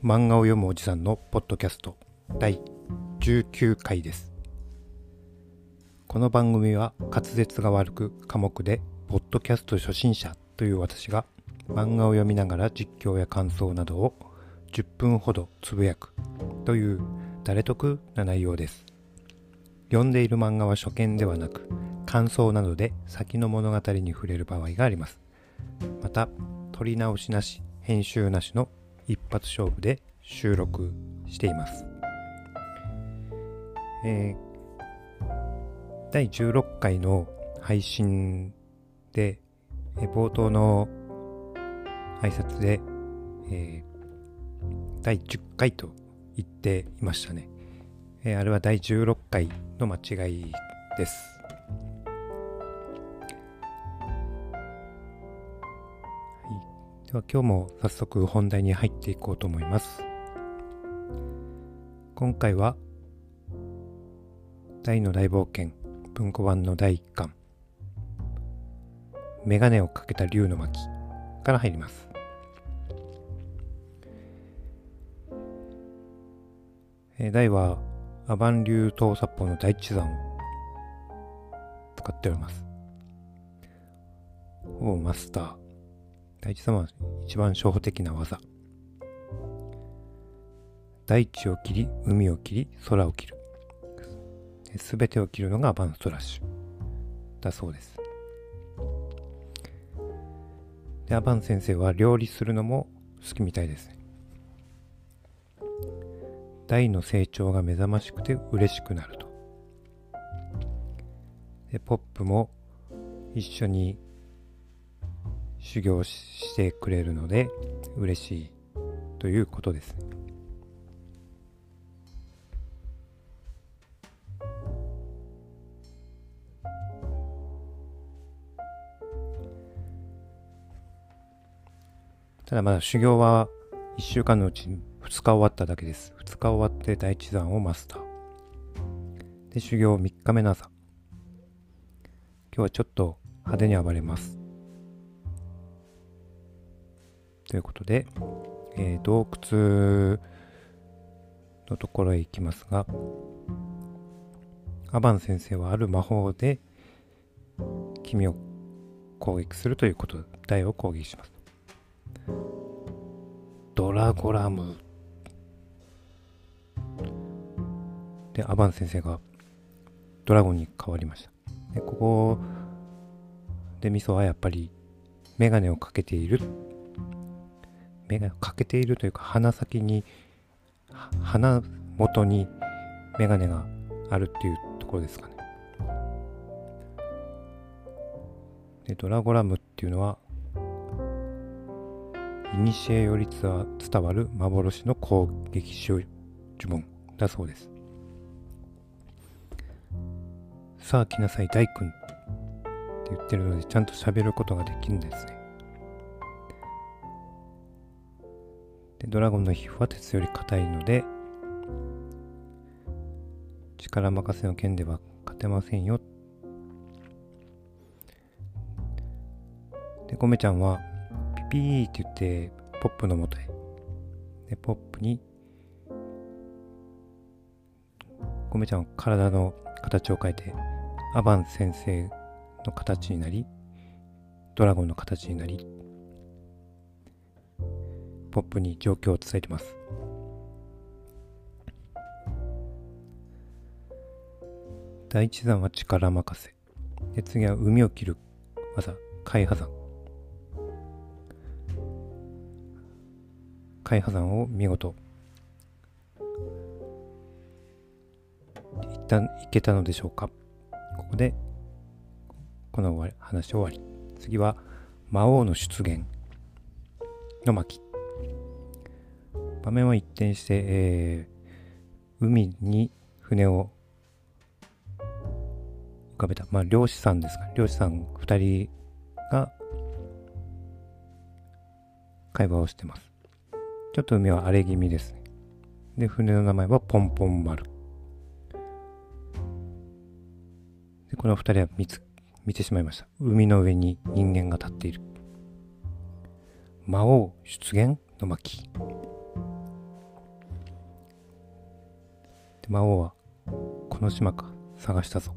漫画を読むおじさんのポッドキャスト第19回です。この番組は滑舌が悪く寡黙でポッドキャスト初心者という私が漫画を読みながら実況や感想などを10分ほどつぶやくという誰得な内容です。読んでいる漫画は初見ではなく感想などで先の物語に触れる場合があります。また撮り直しなし編集なしの一発勝負で収録しています。えー、第16回の配信で、えー、冒頭の挨拶で、えー、第10回と言っていましたね。え、あれは第16回の間違いです。では今日も早速本題に入っていこうと思います。今回は大の大冒険文庫版の第1巻メガネをかけた竜の巻から入ります。え、大はアバン流東殺法の第一山を使っております。ほぼマスター。大地様は一番初歩的な技。大地を切り、海を切り、空を切る。すべてを切るのがバンストラッシュだそうです。で、アバン先生は料理するのも好きみたいですね。大の成長が目覚ましくて嬉しくなると。で、ポップも一緒に修行してくれるので嬉しいということです。ただまだ修行は1週間のうち2日終わっただけです。2日終わって第一山をマスター。で、修行3日目の朝。今日はちょっと派手に暴れます。ということで、えー、洞窟のところへ行きますが、アバン先生はある魔法で君を攻撃するということで、台を攻撃します。ドラゴラム。で、アバン先生がドラゴンに変わりました。でここでミソはやっぱりメガネをかけている目が欠けているというか鼻先に鼻元にメガネがあるっていうところですかね。でドラゴラムっていうのは古より伝わる幻の攻撃手呪文だそうです。さあ来なさい大君って言ってるのでちゃんと喋ることができるんですね。ドラゴンの皮膚は鉄より硬いので力任せの剣では勝てませんよ。でコメちゃんはピピーって言ってポップのもとへ。でポップにコメちゃんは体の形を変えてアバン先生の形になりドラゴンの形になり。ポップに状況を伝えてます。第一山は力任せ。で次は海を切る技、海破山。海破山を見事。一旦いけたのでしょうかここで、この話終わり。次は魔王の出現の巻。場面は一転して、えー、海に船を浮かべた、まあ、漁師さんですか、漁師さん2人が会話をしてます。ちょっと海は荒れ気味ですね。で、船の名前はポンポン丸。で、この2人は見つ見てしまいました。海の上に人間が立っている。魔王出現の巻。魔王は、この島か、探したぞ。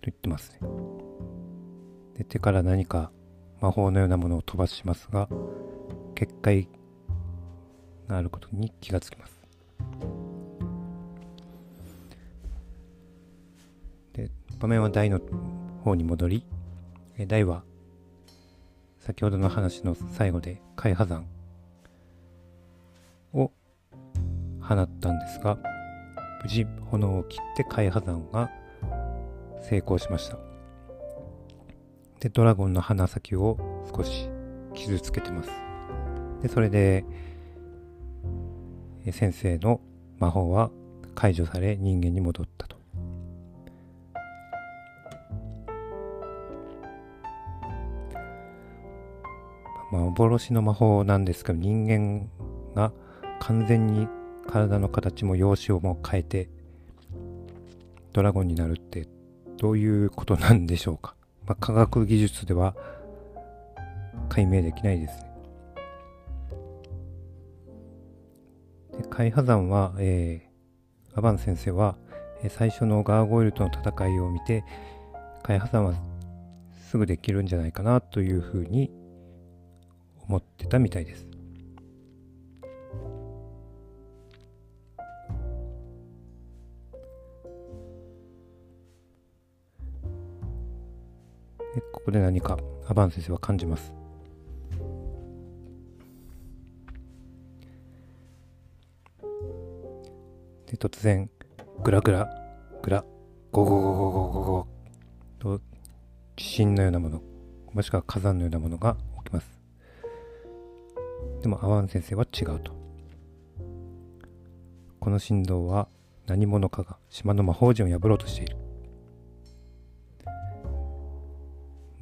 と言ってますね。で、手から何か魔法のようなものを飛ばしますが、結界があることに気がつきます。で、場面は台の方に戻り、台は先ほどの話の最後で海破山を放ったんですが、無事炎を切って海破山が成功しました。で、ドラゴンの鼻先を少し傷つけてます。で、それで、先生の魔法は解除され人間に戻ったと。まあ、幻の魔法なんですけど人間が完全に体の形も容姿をも変えてドラゴンになるってどういうことなんでしょうか、まあ、科学技術では解明できないですねで海破山は、えー、アバン先生は、最初のガーゴイルとの戦いを見て海破山はすぐできるんじゃないかなというふうに思ってたみたいです。ここで何かアバン先生は感じます。で突然グラグラグラゴゴゴゴゴゴゴと地震のようなものもしくは火山のようなものが起きます。でもアワン先生は違うと。この振動は何者かが島の魔法陣を破ろうとしている。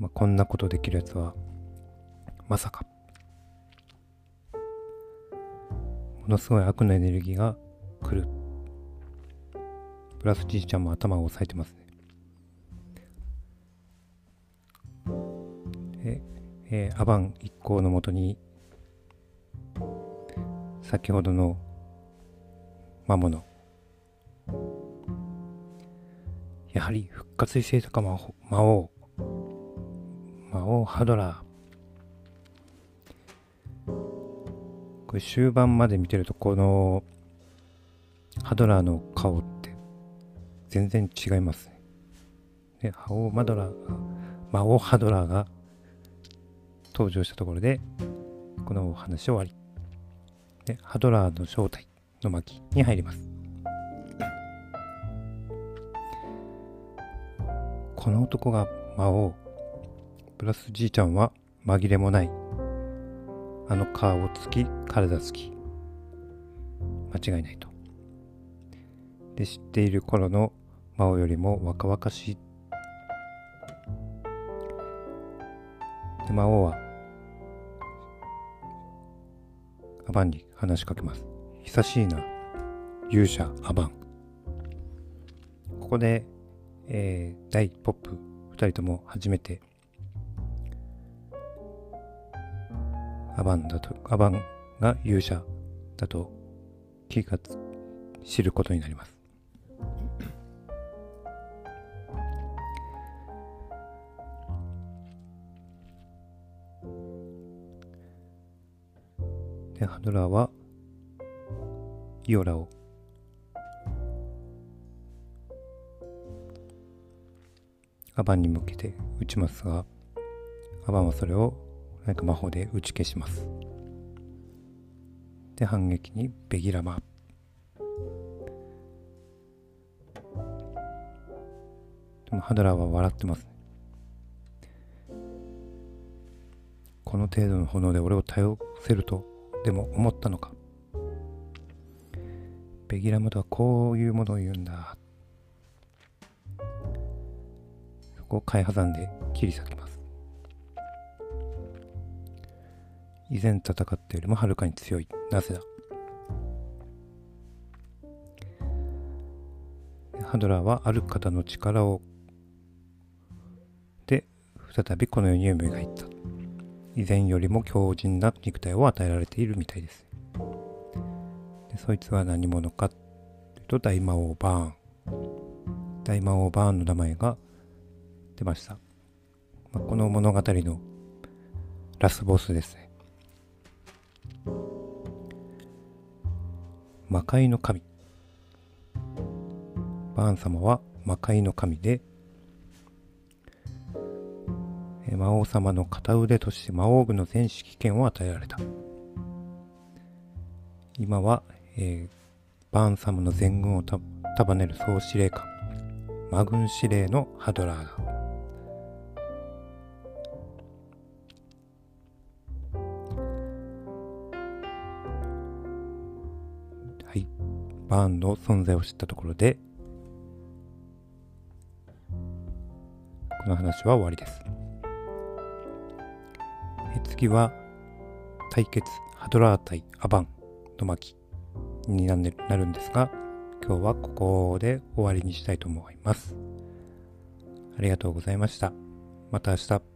まあ、こんなことできるやつはまさか。ものすごい悪のエネルギーが来る。プラスじいちゃんも頭を押さえてますね。え、えー、アバン一行のもとに先ほどの魔物やはり復活異性とか魔魔王魔王ハドラー。これ終盤まで見てるとこのハドラーの顔って全然違いますね。で魔王マドラー魔王ハドラーが登場したところでこのお話終わり。でハドラーの正体の巻に入ります。この男が魔王。プラスじいちゃんは紛れもない。あの顔つき体つき。間違いないと。で知っている頃の魔王よりも若々しい。で魔王はアバンに話しかけます。久しいな、勇者アバン。ここで、えー、大ポップ2人とも初めてアバンだと、アバンが勇者だと気が知ることになります。で、ハドラーは、イオラをアバンに向けて撃ちますが、アバンはそれを何か魔法で打ち消します。で、反撃にベギラマ。でもハドラーは笑ってます。この程度の炎で俺を頼せるとでも思ったのかベギラムとはこういうものを言うんだそこを海破山で切り裂きます以前戦ったよりもはるかに強いなぜだ？ハドラーはある方の力をで再びこの世に蘇った以前よりも強靭な肉体を与えられているみたいです。でそいつは何者かってと大魔王バーン。大魔王バーンの名前が出ました。まあ、この物語のラスボスですね。魔界の神。バーン様は魔界の神で、魔王様の片腕として魔王軍の全指揮権を与えられた。今は、えー、バーン様の全軍を束ねる総司令官、魔軍司令のハドラーだ。バーンの存在を知ったところで、この話は終わりです。え次は、対決、ハドラー対アバンの巻になるんですが、今日はここで終わりにしたいと思います。ありがとうございました。また明日。